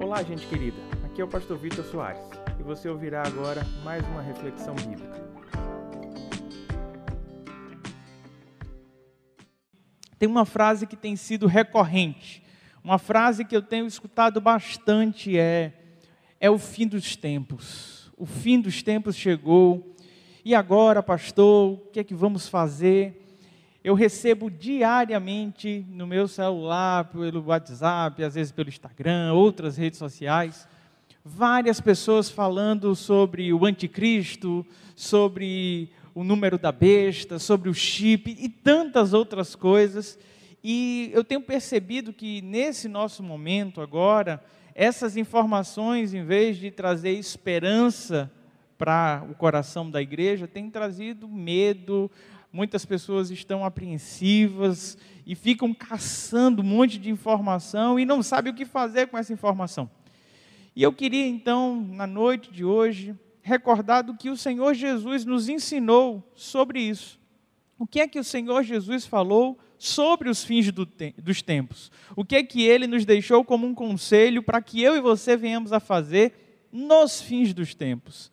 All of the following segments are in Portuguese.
Olá, gente querida. Aqui é o pastor Vitor Soares e você ouvirá agora mais uma reflexão bíblica. Tem uma frase que tem sido recorrente, uma frase que eu tenho escutado bastante é é o fim dos tempos. O fim dos tempos chegou. E agora, pastor, o que é que vamos fazer? Eu recebo diariamente no meu celular, pelo WhatsApp, às vezes pelo Instagram, outras redes sociais, várias pessoas falando sobre o anticristo, sobre o número da besta, sobre o chip e tantas outras coisas. E eu tenho percebido que nesse nosso momento agora, essas informações, em vez de trazer esperança para o coração da igreja, têm trazido medo, muitas pessoas estão apreensivas e ficam caçando um monte de informação e não sabem o que fazer com essa informação. E eu queria então, na noite de hoje, recordar do que o Senhor Jesus nos ensinou sobre isso. O que é que o Senhor Jesus falou sobre os fins do te dos tempos? O que é que ele nos deixou como um conselho para que eu e você venhamos a fazer nos fins dos tempos?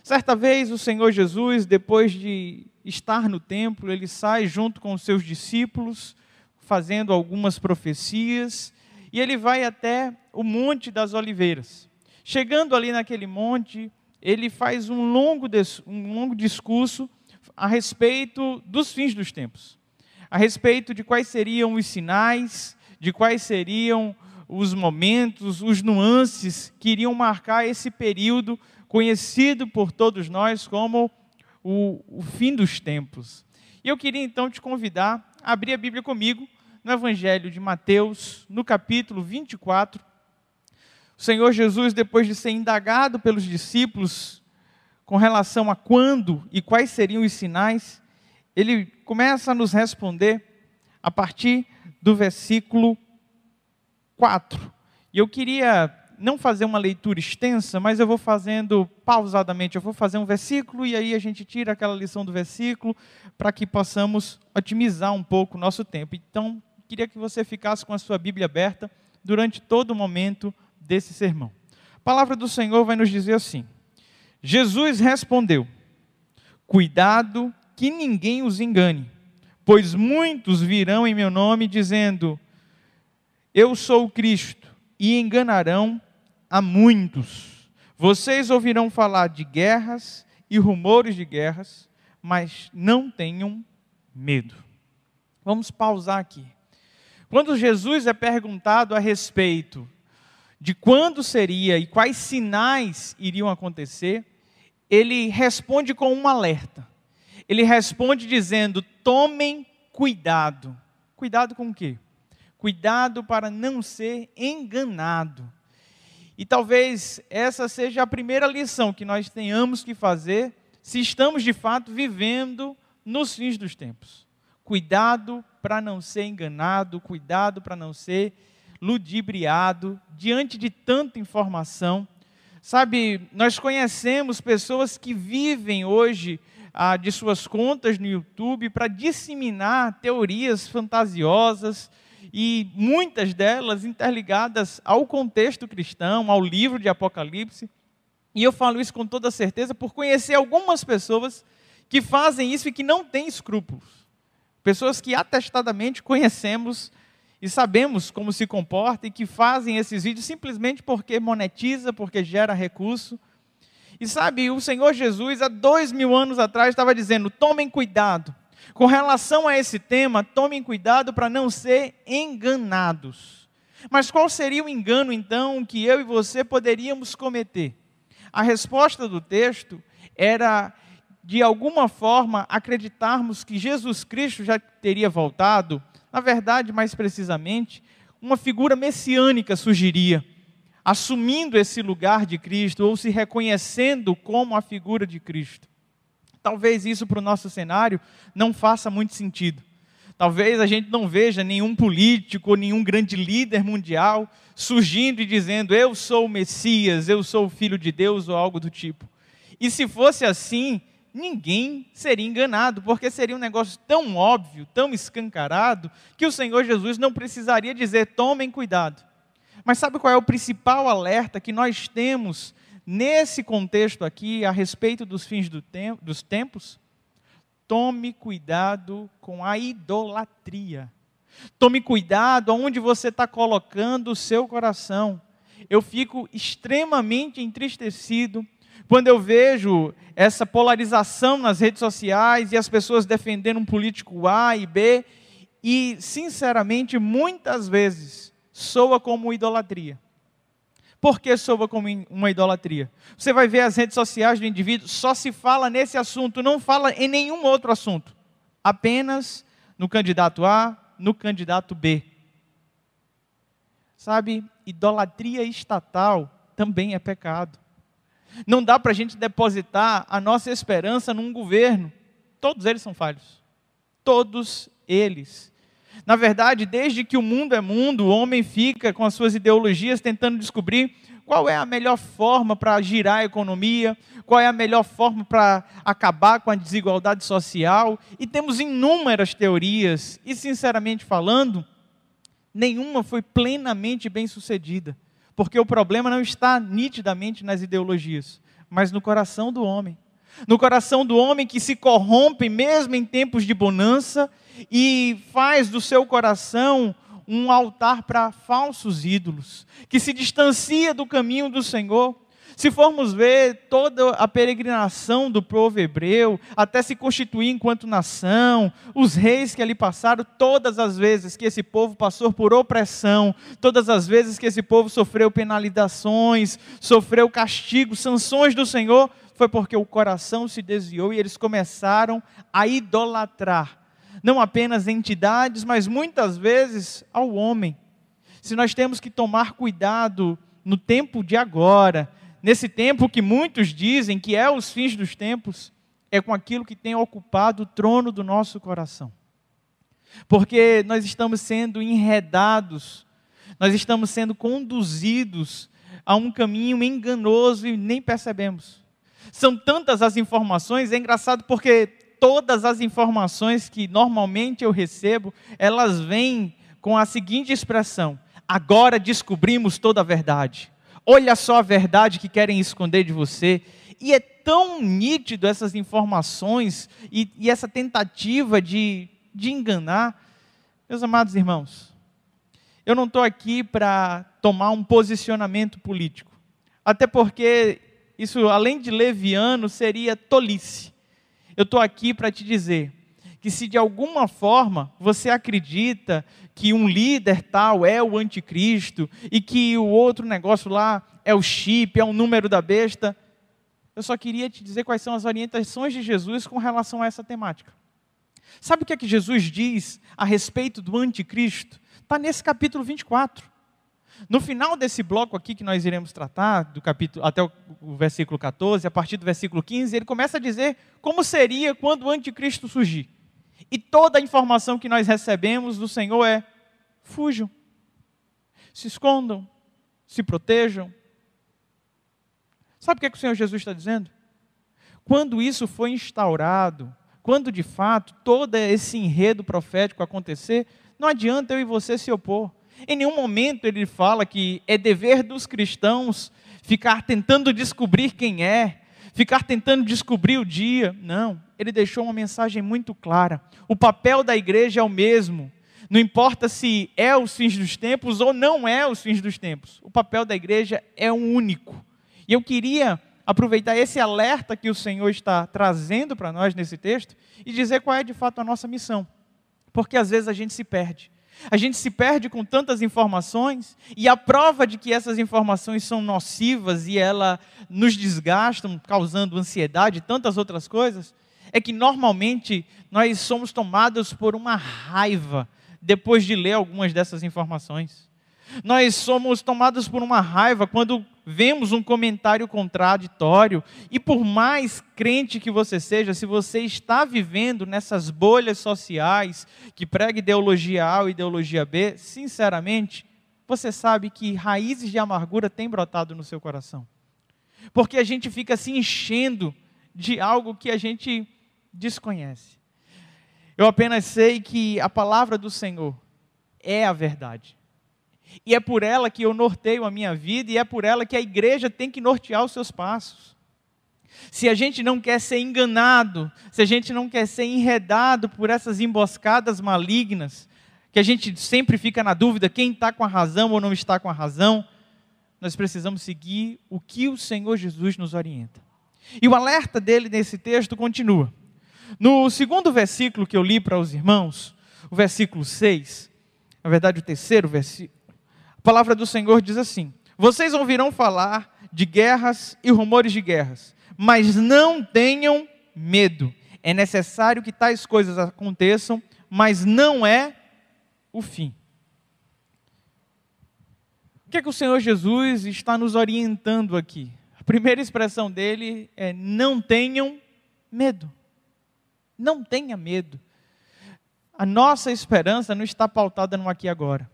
Certa vez o Senhor Jesus, depois de estar no templo, ele sai junto com os seus discípulos, fazendo algumas profecias, e ele vai até o Monte das Oliveiras. Chegando ali naquele monte, ele faz um longo, um longo discurso a respeito dos fins dos tempos, a respeito de quais seriam os sinais, de quais seriam os momentos, os nuances que iriam marcar esse período conhecido por todos nós como o, o fim dos tempos. E eu queria então te convidar a abrir a Bíblia comigo no Evangelho de Mateus, no capítulo 24. O Senhor Jesus, depois de ser indagado pelos discípulos com relação a quando e quais seriam os sinais, ele começa a nos responder a partir do versículo 4. E eu queria não fazer uma leitura extensa, mas eu vou fazendo pausadamente. Eu vou fazer um versículo e aí a gente tira aquela lição do versículo para que possamos otimizar um pouco o nosso tempo. Então, queria que você ficasse com a sua Bíblia aberta durante todo o momento desse sermão. A palavra do Senhor vai nos dizer assim: Jesus respondeu: Cuidado que ninguém os engane, pois muitos virão em meu nome dizendo: Eu sou o Cristo, e enganarão a muitos. Vocês ouvirão falar de guerras e rumores de guerras, mas não tenham medo. Vamos pausar aqui. Quando Jesus é perguntado a respeito de quando seria e quais sinais iriam acontecer, ele responde com um alerta. Ele responde dizendo: tomem cuidado. Cuidado com o quê? Cuidado para não ser enganado. E talvez essa seja a primeira lição que nós tenhamos que fazer se estamos de fato vivendo nos fins dos tempos. Cuidado para não ser enganado, cuidado para não ser ludibriado diante de tanta informação. Sabe, nós conhecemos pessoas que vivem hoje ah, de suas contas no YouTube para disseminar teorias fantasiosas, e muitas delas interligadas ao contexto cristão, ao livro de Apocalipse. E eu falo isso com toda certeza por conhecer algumas pessoas que fazem isso e que não têm escrúpulos. Pessoas que atestadamente conhecemos e sabemos como se comporta e que fazem esses vídeos simplesmente porque monetiza, porque gera recurso. E sabe, o Senhor Jesus, há dois mil anos atrás, estava dizendo: tomem cuidado, com relação a esse tema, tomem cuidado para não ser enganados. Mas qual seria o engano, então, que eu e você poderíamos cometer? A resposta do texto era, de alguma forma, acreditarmos que Jesus Cristo já teria voltado. Na verdade, mais precisamente, uma figura messiânica surgiria, assumindo esse lugar de Cristo ou se reconhecendo como a figura de Cristo. Talvez isso para o nosso cenário não faça muito sentido. Talvez a gente não veja nenhum político nenhum grande líder mundial surgindo e dizendo: Eu sou o Messias, eu sou o Filho de Deus ou algo do tipo. E se fosse assim, ninguém seria enganado, porque seria um negócio tão óbvio, tão escancarado, que o Senhor Jesus não precisaria dizer: tomem cuidado. Mas sabe qual é o principal alerta que nós temos nesse contexto aqui a respeito dos fins do dos tempos? Tome cuidado com a idolatria. Tome cuidado aonde você está colocando o seu coração. Eu fico extremamente entristecido quando eu vejo essa polarização nas redes sociais e as pessoas defendendo um político A e B, e, sinceramente, muitas vezes soa como idolatria. Por que soa como uma idolatria? Você vai ver as redes sociais do indivíduo, só se fala nesse assunto, não fala em nenhum outro assunto. Apenas no candidato A, no candidato B. Sabe, idolatria estatal também é pecado. Não dá para a gente depositar a nossa esperança num governo. Todos eles são falhos. Todos eles. Na verdade, desde que o mundo é mundo, o homem fica com as suas ideologias tentando descobrir qual é a melhor forma para girar a economia, qual é a melhor forma para acabar com a desigualdade social, e temos inúmeras teorias, e sinceramente falando, nenhuma foi plenamente bem sucedida, porque o problema não está nitidamente nas ideologias, mas no coração do homem. No coração do homem que se corrompe mesmo em tempos de bonança e faz do seu coração um altar para falsos ídolos, que se distancia do caminho do Senhor. Se formos ver toda a peregrinação do povo hebreu, até se constituir enquanto nação, os reis que ali passaram, todas as vezes que esse povo passou por opressão, todas as vezes que esse povo sofreu penalizações, sofreu castigo, sanções do Senhor, foi porque o coração se desviou e eles começaram a idolatrar não apenas entidades, mas muitas vezes ao homem. Se nós temos que tomar cuidado no tempo de agora, nesse tempo que muitos dizem que é os fins dos tempos, é com aquilo que tem ocupado o trono do nosso coração. Porque nós estamos sendo enredados, nós estamos sendo conduzidos a um caminho enganoso e nem percebemos. São tantas as informações, é engraçado porque todas as informações que normalmente eu recebo, elas vêm com a seguinte expressão: agora descobrimos toda a verdade. Olha só a verdade que querem esconder de você. E é tão nítido essas informações e, e essa tentativa de, de enganar. Meus amados irmãos, eu não estou aqui para tomar um posicionamento político. Até porque isso, além de leviano, seria tolice. Eu estou aqui para te dizer que se de alguma forma você acredita que um líder tal é o anticristo e que o outro negócio lá é o chip, é o número da besta, eu só queria te dizer quais são as orientações de Jesus com relação a essa temática. Sabe o que é que Jesus diz a respeito do anticristo? Está nesse capítulo 24. No final desse bloco aqui que nós iremos tratar, do capítulo até o, o versículo 14, a partir do versículo 15, ele começa a dizer como seria quando o anticristo surgir. E toda a informação que nós recebemos do Senhor é: fujam, se escondam, se protejam. Sabe o que, é que o Senhor Jesus está dizendo? Quando isso foi instaurado, quando de fato todo esse enredo profético acontecer, não adianta eu e você se opor. Em nenhum momento ele fala que é dever dos cristãos ficar tentando descobrir quem é, ficar tentando descobrir o dia. Não, ele deixou uma mensagem muito clara. O papel da igreja é o mesmo. Não importa se é os fins dos tempos ou não é os fins dos tempos. O papel da igreja é um único. E eu queria aproveitar esse alerta que o Senhor está trazendo para nós nesse texto e dizer qual é de fato a nossa missão. Porque às vezes a gente se perde. A gente se perde com tantas informações e a prova de que essas informações são nocivas e elas nos desgastam, causando ansiedade e tantas outras coisas, é que normalmente nós somos tomados por uma raiva depois de ler algumas dessas informações. Nós somos tomados por uma raiva quando vemos um comentário contraditório, e por mais crente que você seja, se você está vivendo nessas bolhas sociais que prega ideologia A ou ideologia B, sinceramente, você sabe que raízes de amargura têm brotado no seu coração. Porque a gente fica se enchendo de algo que a gente desconhece. Eu apenas sei que a palavra do Senhor é a verdade. E é por ela que eu norteio a minha vida e é por ela que a igreja tem que nortear os seus passos. Se a gente não quer ser enganado, se a gente não quer ser enredado por essas emboscadas malignas, que a gente sempre fica na dúvida quem está com a razão ou não está com a razão, nós precisamos seguir o que o Senhor Jesus nos orienta. E o alerta dele nesse texto continua. No segundo versículo que eu li para os irmãos, o versículo 6, na verdade o terceiro versículo, palavra do Senhor diz assim: Vocês ouvirão falar de guerras e rumores de guerras, mas não tenham medo. É necessário que tais coisas aconteçam, mas não é o fim. O que é que o Senhor Jesus está nos orientando aqui? A primeira expressão dele é: não tenham medo. Não tenha medo. A nossa esperança não está pautada no aqui e agora.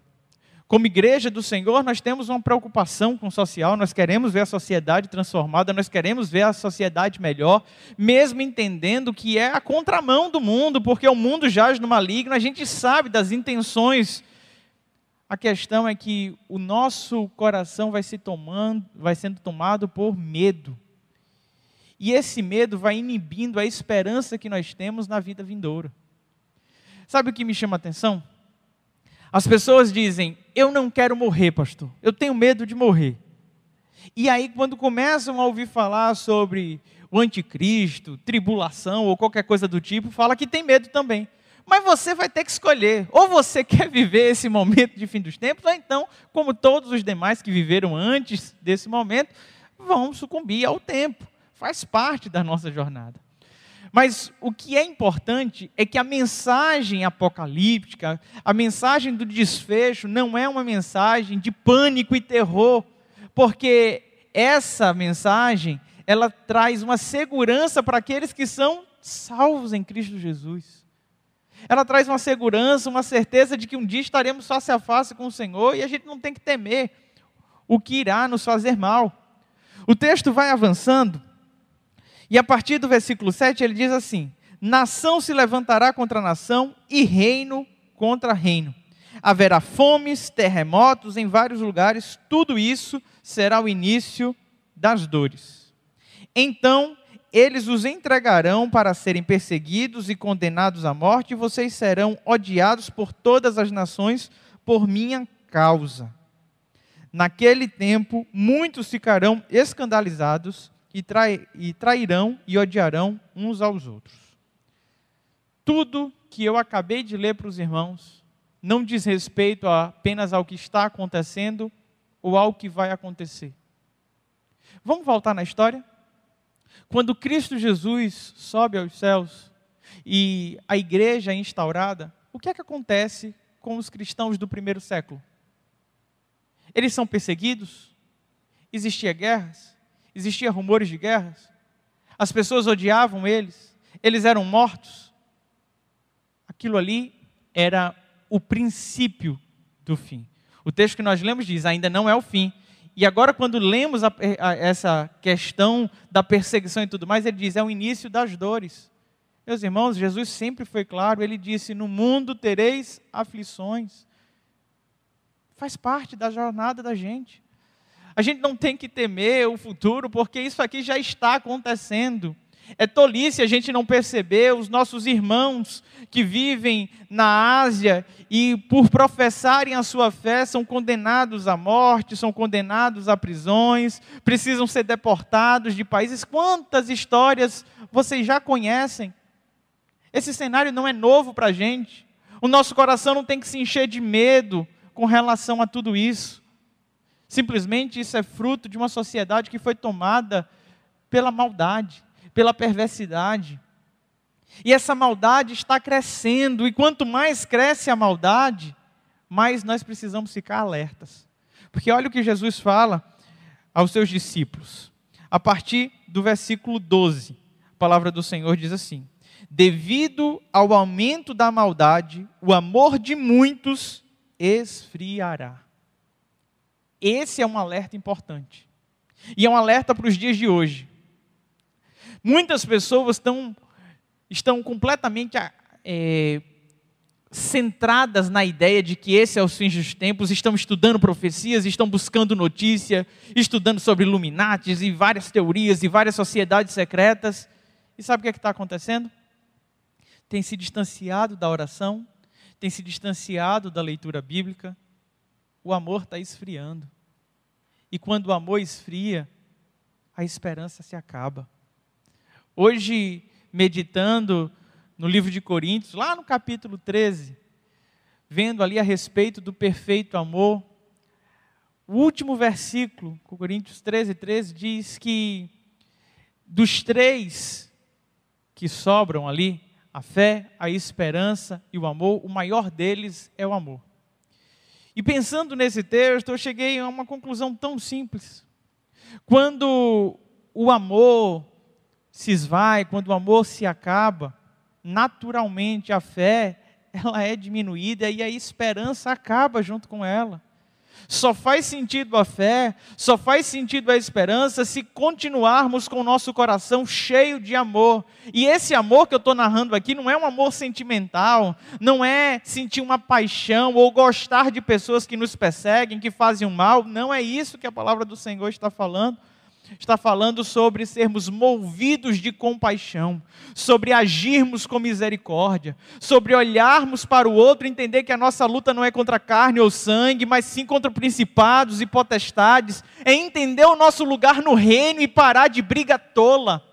Como igreja do Senhor, nós temos uma preocupação com o social, nós queremos ver a sociedade transformada, nós queremos ver a sociedade melhor, mesmo entendendo que é a contramão do mundo, porque o mundo jaz no maligno, a gente sabe das intenções. A questão é que o nosso coração vai se tomando, vai sendo tomado por medo. E esse medo vai inibindo a esperança que nós temos na vida vindoura. Sabe o que me chama a atenção? As pessoas dizem: Eu não quero morrer, pastor. Eu tenho medo de morrer. E aí, quando começam a ouvir falar sobre o anticristo, tribulação ou qualquer coisa do tipo, fala que tem medo também. Mas você vai ter que escolher. Ou você quer viver esse momento de fim dos tempos, ou então, como todos os demais que viveram antes desse momento, vão sucumbir ao tempo. Faz parte da nossa jornada. Mas o que é importante é que a mensagem apocalíptica, a mensagem do desfecho, não é uma mensagem de pânico e terror, porque essa mensagem, ela traz uma segurança para aqueles que são salvos em Cristo Jesus. Ela traz uma segurança, uma certeza de que um dia estaremos face a face com o Senhor e a gente não tem que temer o que irá nos fazer mal. O texto vai avançando e a partir do versículo 7 ele diz assim: Nação se levantará contra nação e reino contra reino. Haverá fomes, terremotos em vários lugares, tudo isso será o início das dores. Então eles os entregarão para serem perseguidos e condenados à morte, e vocês serão odiados por todas as nações por minha causa. Naquele tempo, muitos ficarão escandalizados e, trai, e trairão e odiarão uns aos outros. Tudo que eu acabei de ler para os irmãos não diz respeito apenas ao que está acontecendo ou ao que vai acontecer. Vamos voltar na história? Quando Cristo Jesus sobe aos céus e a igreja é instaurada, o que é que acontece com os cristãos do primeiro século? Eles são perseguidos? Existiam guerras? Existiam rumores de guerras? As pessoas odiavam eles? Eles eram mortos? Aquilo ali era o princípio do fim. O texto que nós lemos diz: ainda não é o fim. E agora, quando lemos a, a, essa questão da perseguição e tudo mais, ele diz: é o início das dores. Meus irmãos, Jesus sempre foi claro, ele disse: No mundo tereis aflições. Faz parte da jornada da gente. A gente não tem que temer o futuro, porque isso aqui já está acontecendo. É tolice a gente não perceber os nossos irmãos que vivem na Ásia e, por professarem a sua fé, são condenados à morte, são condenados a prisões, precisam ser deportados de países. Quantas histórias vocês já conhecem? Esse cenário não é novo para a gente. O nosso coração não tem que se encher de medo com relação a tudo isso. Simplesmente isso é fruto de uma sociedade que foi tomada pela maldade, pela perversidade. E essa maldade está crescendo, e quanto mais cresce a maldade, mais nós precisamos ficar alertas. Porque olha o que Jesus fala aos seus discípulos. A partir do versículo 12, a palavra do Senhor diz assim: Devido ao aumento da maldade, o amor de muitos esfriará. Esse é um alerta importante. E é um alerta para os dias de hoje. Muitas pessoas estão, estão completamente é, centradas na ideia de que esse é os fins dos tempos, estão estudando profecias, estão buscando notícia, estudando sobre Illuminatis e várias teorias e várias sociedades secretas. E sabe o que é está acontecendo? Tem se distanciado da oração, tem se distanciado da leitura bíblica, o amor está esfriando. E quando o amor esfria, a esperança se acaba. Hoje, meditando no livro de Coríntios, lá no capítulo 13, vendo ali a respeito do perfeito amor, o último versículo, Coríntios 13, 13, diz que dos três que sobram ali, a fé, a esperança e o amor, o maior deles é o amor. E pensando nesse texto, eu cheguei a uma conclusão tão simples. Quando o amor se esvai, quando o amor se acaba, naturalmente a fé ela é diminuída e a esperança acaba junto com ela. Só faz sentido a fé, só faz sentido a esperança se continuarmos com o nosso coração cheio de amor. E esse amor que eu estou narrando aqui não é um amor sentimental, não é sentir uma paixão ou gostar de pessoas que nos perseguem, que fazem o mal. Não é isso que a palavra do Senhor está falando está falando sobre sermos movidos de compaixão, sobre agirmos com misericórdia, sobre olharmos para o outro e entender que a nossa luta não é contra carne ou sangue, mas sim contra principados e potestades, é entender o nosso lugar no reino e parar de briga tola.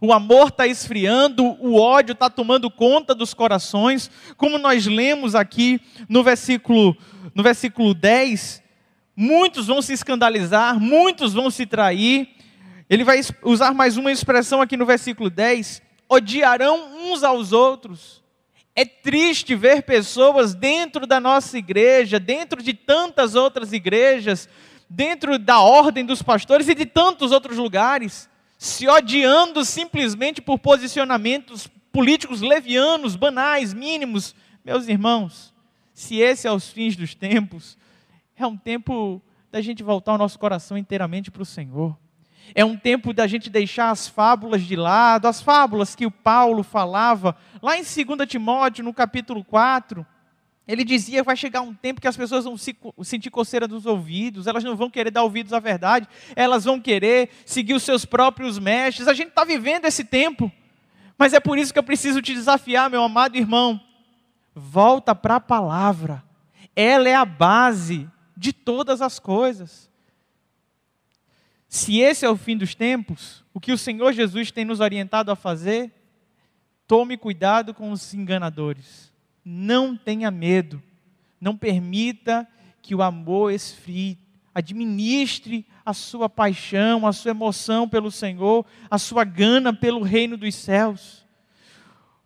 O amor está esfriando, o ódio está tomando conta dos corações, como nós lemos aqui no versículo, no versículo 10 muitos vão se escandalizar, muitos vão se trair. Ele vai usar mais uma expressão aqui no versículo 10: odiarão uns aos outros. É triste ver pessoas dentro da nossa igreja, dentro de tantas outras igrejas, dentro da ordem dos pastores e de tantos outros lugares, se odiando simplesmente por posicionamentos políticos levianos, banais, mínimos. Meus irmãos, se esse é os fins dos tempos, é um tempo da gente voltar o nosso coração inteiramente para o Senhor. É um tempo da gente deixar as fábulas de lado, as fábulas que o Paulo falava lá em 2 Timóteo, no capítulo 4. Ele dizia vai chegar um tempo que as pessoas vão se, sentir coceira dos ouvidos, elas não vão querer dar ouvidos à verdade, elas vão querer seguir os seus próprios mestres. A gente está vivendo esse tempo, mas é por isso que eu preciso te desafiar, meu amado irmão. Volta para a palavra, ela é a base de todas as coisas. Se esse é o fim dos tempos, o que o Senhor Jesus tem nos orientado a fazer, tome cuidado com os enganadores. Não tenha medo. Não permita que o amor esfrie. Administre a sua paixão, a sua emoção pelo Senhor, a sua gana pelo reino dos céus.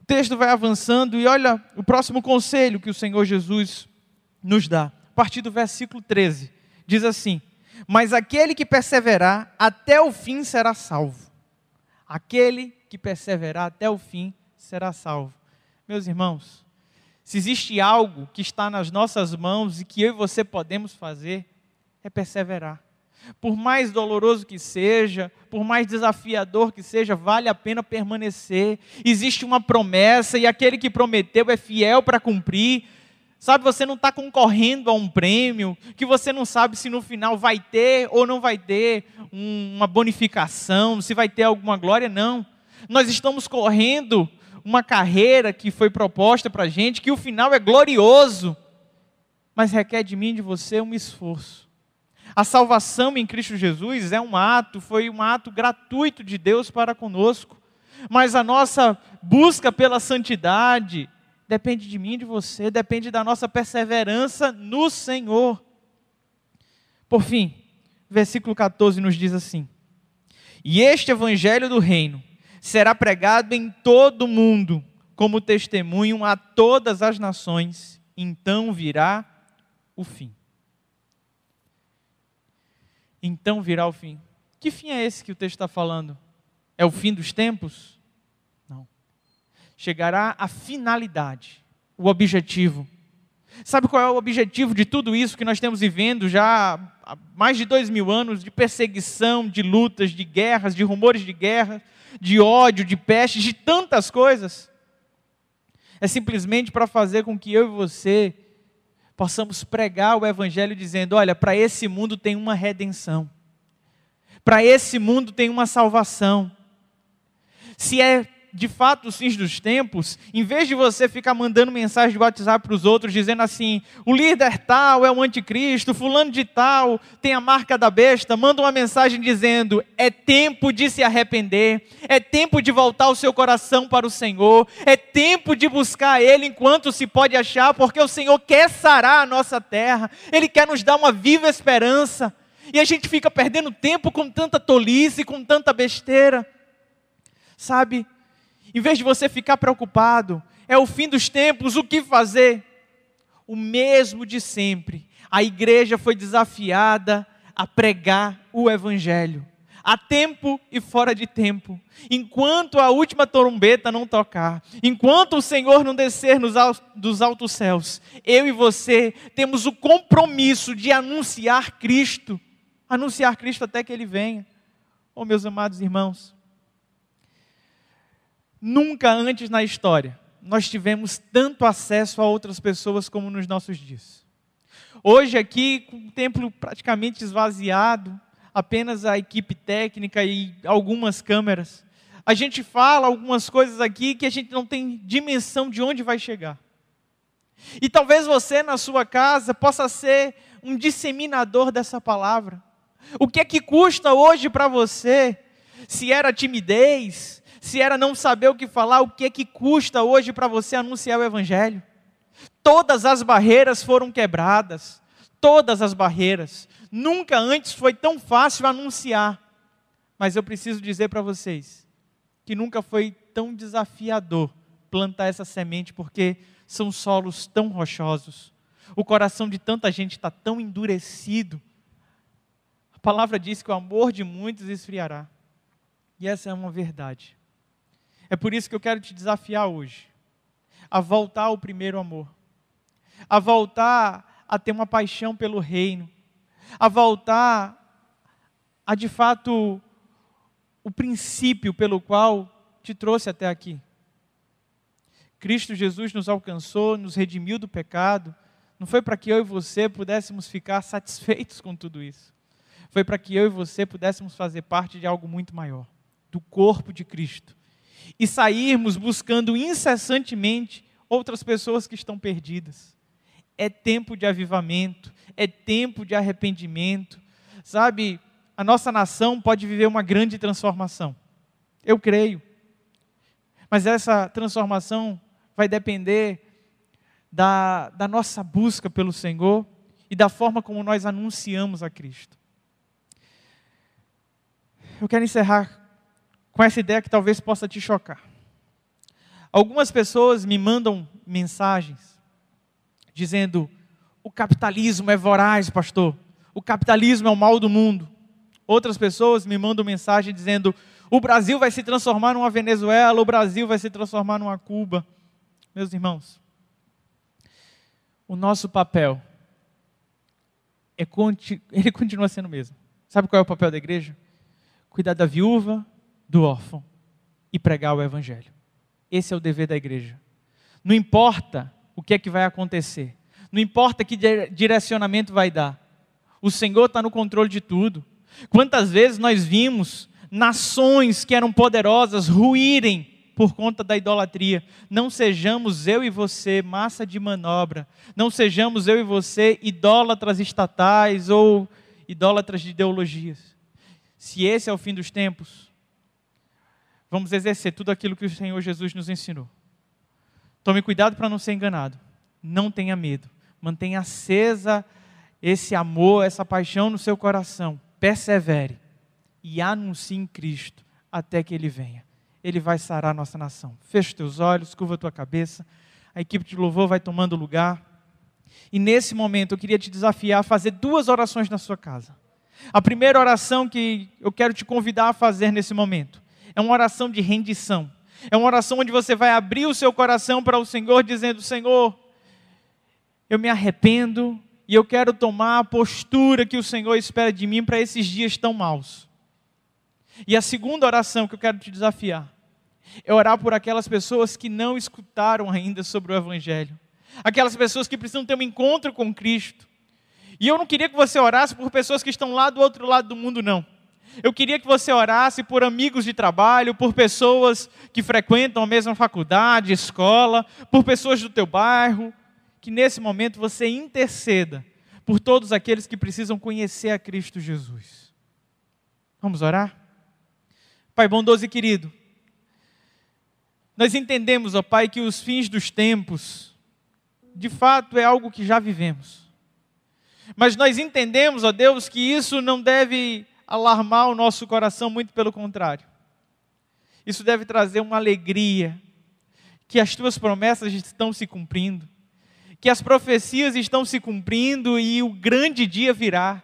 O texto vai avançando e olha o próximo conselho que o Senhor Jesus nos dá a partir do versículo 13. Diz assim: Mas aquele que perseverar até o fim será salvo. Aquele que perseverar até o fim será salvo. Meus irmãos, se existe algo que está nas nossas mãos e que eu e você podemos fazer, é perseverar. Por mais doloroso que seja, por mais desafiador que seja, vale a pena permanecer. Existe uma promessa e aquele que prometeu é fiel para cumprir. Sabe, você não está concorrendo a um prêmio, que você não sabe se no final vai ter ou não vai ter uma bonificação, se vai ter alguma glória, não. Nós estamos correndo uma carreira que foi proposta para a gente, que o final é glorioso, mas requer de mim e de você um esforço. A salvação em Cristo Jesus é um ato, foi um ato gratuito de Deus para conosco, mas a nossa busca pela santidade, depende de mim de você, depende da nossa perseverança no Senhor. Por fim, versículo 14 nos diz assim: E este evangelho do reino será pregado em todo o mundo, como testemunho a todas as nações, então virá o fim. Então virá o fim. Que fim é esse que o texto está falando? É o fim dos tempos? Chegará à finalidade, o objetivo. Sabe qual é o objetivo de tudo isso que nós temos vivendo já há mais de dois mil anos de perseguição, de lutas, de guerras, de rumores de guerra, de ódio, de peste, de tantas coisas? É simplesmente para fazer com que eu e você possamos pregar o Evangelho dizendo: olha, para esse mundo tem uma redenção, para esse mundo tem uma salvação. Se é de fato os fins dos tempos, em vez de você ficar mandando mensagem de WhatsApp para os outros dizendo assim: o líder tal é o anticristo, fulano de tal tem a marca da besta, manda uma mensagem dizendo: é tempo de se arrepender, é tempo de voltar o seu coração para o Senhor, é tempo de buscar Ele enquanto se pode achar, porque o Senhor quer sarar a nossa terra, Ele quer nos dar uma viva esperança, e a gente fica perdendo tempo com tanta tolice, com tanta besteira. Sabe, em vez de você ficar preocupado, é o fim dos tempos, o que fazer? O mesmo de sempre. A igreja foi desafiada a pregar o evangelho, a tempo e fora de tempo. Enquanto a última trombeta não tocar, enquanto o Senhor não descer dos altos céus, eu e você temos o compromisso de anunciar Cristo, anunciar Cristo até que ele venha. Oh, meus amados irmãos, Nunca antes na história nós tivemos tanto acesso a outras pessoas como nos nossos dias. Hoje, aqui, com o templo praticamente esvaziado, apenas a equipe técnica e algumas câmeras, a gente fala algumas coisas aqui que a gente não tem dimensão de onde vai chegar. E talvez você, na sua casa, possa ser um disseminador dessa palavra. O que é que custa hoje para você? Se era timidez, se era não saber o que falar, o que é que custa hoje para você anunciar o Evangelho? Todas as barreiras foram quebradas, todas as barreiras. Nunca antes foi tão fácil anunciar. Mas eu preciso dizer para vocês que nunca foi tão desafiador plantar essa semente, porque são solos tão rochosos. O coração de tanta gente está tão endurecido. A palavra diz que o amor de muitos esfriará. E essa é uma verdade. É por isso que eu quero te desafiar hoje a voltar ao primeiro amor, a voltar a ter uma paixão pelo reino, a voltar a de fato o princípio pelo qual te trouxe até aqui. Cristo Jesus nos alcançou, nos redimiu do pecado, não foi para que eu e você pudéssemos ficar satisfeitos com tudo isso. Foi para que eu e você pudéssemos fazer parte de algo muito maior, do corpo de Cristo, e sairmos buscando incessantemente outras pessoas que estão perdidas. É tempo de avivamento, é tempo de arrependimento. Sabe, a nossa nação pode viver uma grande transformação. Eu creio. Mas essa transformação vai depender da, da nossa busca pelo Senhor e da forma como nós anunciamos a Cristo. Eu quero encerrar com essa ideia que talvez possa te chocar. Algumas pessoas me mandam mensagens dizendo: o capitalismo é voraz, pastor. O capitalismo é o mal do mundo. Outras pessoas me mandam mensagem dizendo: o Brasil vai se transformar numa Venezuela, o Brasil vai se transformar numa Cuba. Meus irmãos, o nosso papel é, ele continua sendo o mesmo. Sabe qual é o papel da igreja? Cuidar da viúva, do órfão e pregar o Evangelho. Esse é o dever da igreja. Não importa o que é que vai acontecer, não importa que direcionamento vai dar, o Senhor está no controle de tudo. Quantas vezes nós vimos nações que eram poderosas ruírem por conta da idolatria. Não sejamos eu e você massa de manobra. Não sejamos eu e você idólatras estatais ou idólatras de ideologias. Se esse é o fim dos tempos, vamos exercer tudo aquilo que o Senhor Jesus nos ensinou. Tome cuidado para não ser enganado. Não tenha medo. Mantenha acesa esse amor, essa paixão no seu coração. Persevere e anuncie em Cristo até que Ele venha. Ele vai sarar a nossa nação. Feche teus olhos, curva tua cabeça. A equipe de louvor vai tomando lugar. E nesse momento eu queria te desafiar a fazer duas orações na sua casa. A primeira oração que eu quero te convidar a fazer nesse momento é uma oração de rendição. É uma oração onde você vai abrir o seu coração para o Senhor, dizendo: Senhor, eu me arrependo e eu quero tomar a postura que o Senhor espera de mim para esses dias tão maus. E a segunda oração que eu quero te desafiar é orar por aquelas pessoas que não escutaram ainda sobre o Evangelho, aquelas pessoas que precisam ter um encontro com Cristo. E eu não queria que você orasse por pessoas que estão lá do outro lado do mundo, não. Eu queria que você orasse por amigos de trabalho, por pessoas que frequentam a mesma faculdade, escola, por pessoas do teu bairro, que nesse momento você interceda por todos aqueles que precisam conhecer a Cristo Jesus. Vamos orar? Pai bondoso e querido, nós entendemos, ó Pai, que os fins dos tempos, de fato, é algo que já vivemos. Mas nós entendemos, ó Deus, que isso não deve alarmar o nosso coração, muito pelo contrário. Isso deve trazer uma alegria, que as tuas promessas estão se cumprindo, que as profecias estão se cumprindo e o grande dia virá.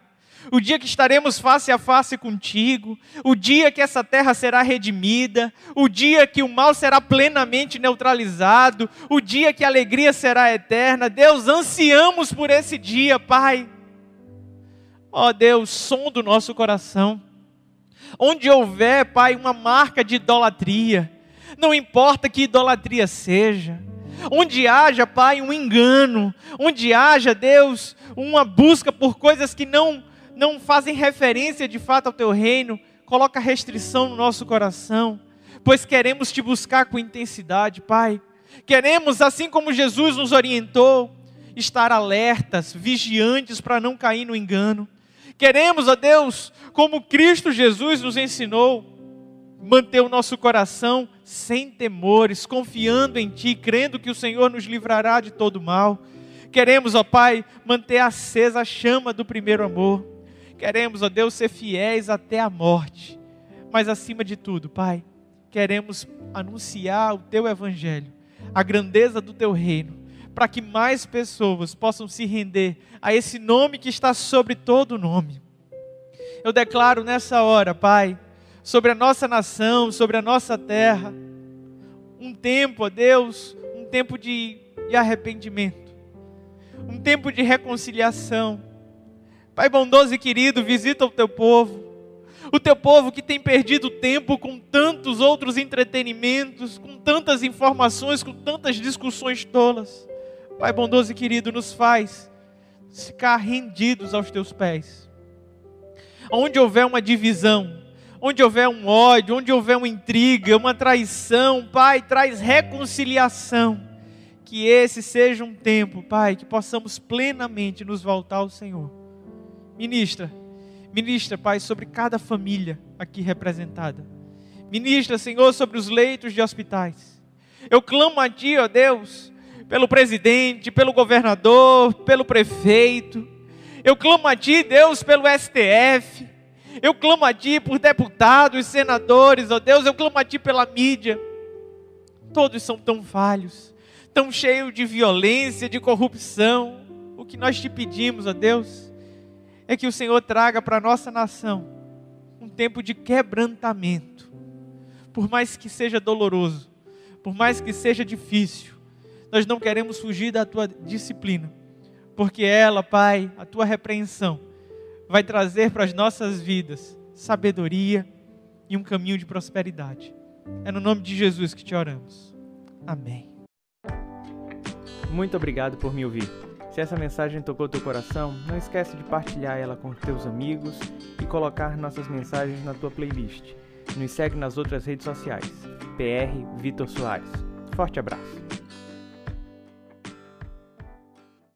O dia que estaremos face a face contigo, o dia que essa terra será redimida, o dia que o mal será plenamente neutralizado, o dia que a alegria será eterna. Deus, ansiamos por esse dia, Pai. Ó Deus, som do nosso coração. Onde houver, Pai, uma marca de idolatria, não importa que idolatria seja, onde haja, Pai, um engano, onde haja, Deus, uma busca por coisas que não, não fazem referência de fato ao Teu reino, coloca restrição no nosso coração, pois queremos Te buscar com intensidade, Pai. Queremos, assim como Jesus nos orientou, estar alertas, vigiantes para não cair no engano. Queremos, ó Deus, como Cristo Jesus nos ensinou, manter o nosso coração sem temores, confiando em Ti, crendo que o Senhor nos livrará de todo mal. Queremos, ó Pai, manter acesa a chama do primeiro amor. Queremos, ó Deus, ser fiéis até a morte. Mas acima de tudo, Pai, queremos anunciar o Teu Evangelho, a grandeza do Teu reino para que mais pessoas possam se render a esse nome que está sobre todo nome. Eu declaro nessa hora, Pai, sobre a nossa nação, sobre a nossa terra, um tempo, ó Deus, um tempo de, de arrependimento, um tempo de reconciliação. Pai bondoso e querido, visita o teu povo, o teu povo que tem perdido tempo com tantos outros entretenimentos, com tantas informações, com tantas discussões tolas. Pai bondoso e querido, nos faz ficar rendidos aos teus pés. Onde houver uma divisão, onde houver um ódio, onde houver uma intriga, uma traição, Pai, traz reconciliação. Que esse seja um tempo, Pai, que possamos plenamente nos voltar ao Senhor. Ministra, ministra, Pai, sobre cada família aqui representada. Ministra, Senhor, sobre os leitos de hospitais. Eu clamo a Ti, ó Deus, pelo presidente, pelo governador, pelo prefeito. Eu clamo a Ti, Deus, pelo STF. Eu clamo a Ti por deputados, senadores, ó oh Deus, eu clamo a Ti pela mídia. Todos são tão falhos, tão cheios de violência, de corrupção. O que nós te pedimos, ó oh Deus, é que o Senhor traga para a nossa nação um tempo de quebrantamento. Por mais que seja doloroso, por mais que seja difícil, nós não queremos fugir da tua disciplina, porque ela, Pai, a tua repreensão, vai trazer para as nossas vidas sabedoria e um caminho de prosperidade. É no nome de Jesus que te oramos. Amém. Muito obrigado por me ouvir. Se essa mensagem tocou teu coração, não esquece de partilhar ela com teus amigos e colocar nossas mensagens na tua playlist. Nos segue nas outras redes sociais. PR Vitor Soares. Forte abraço.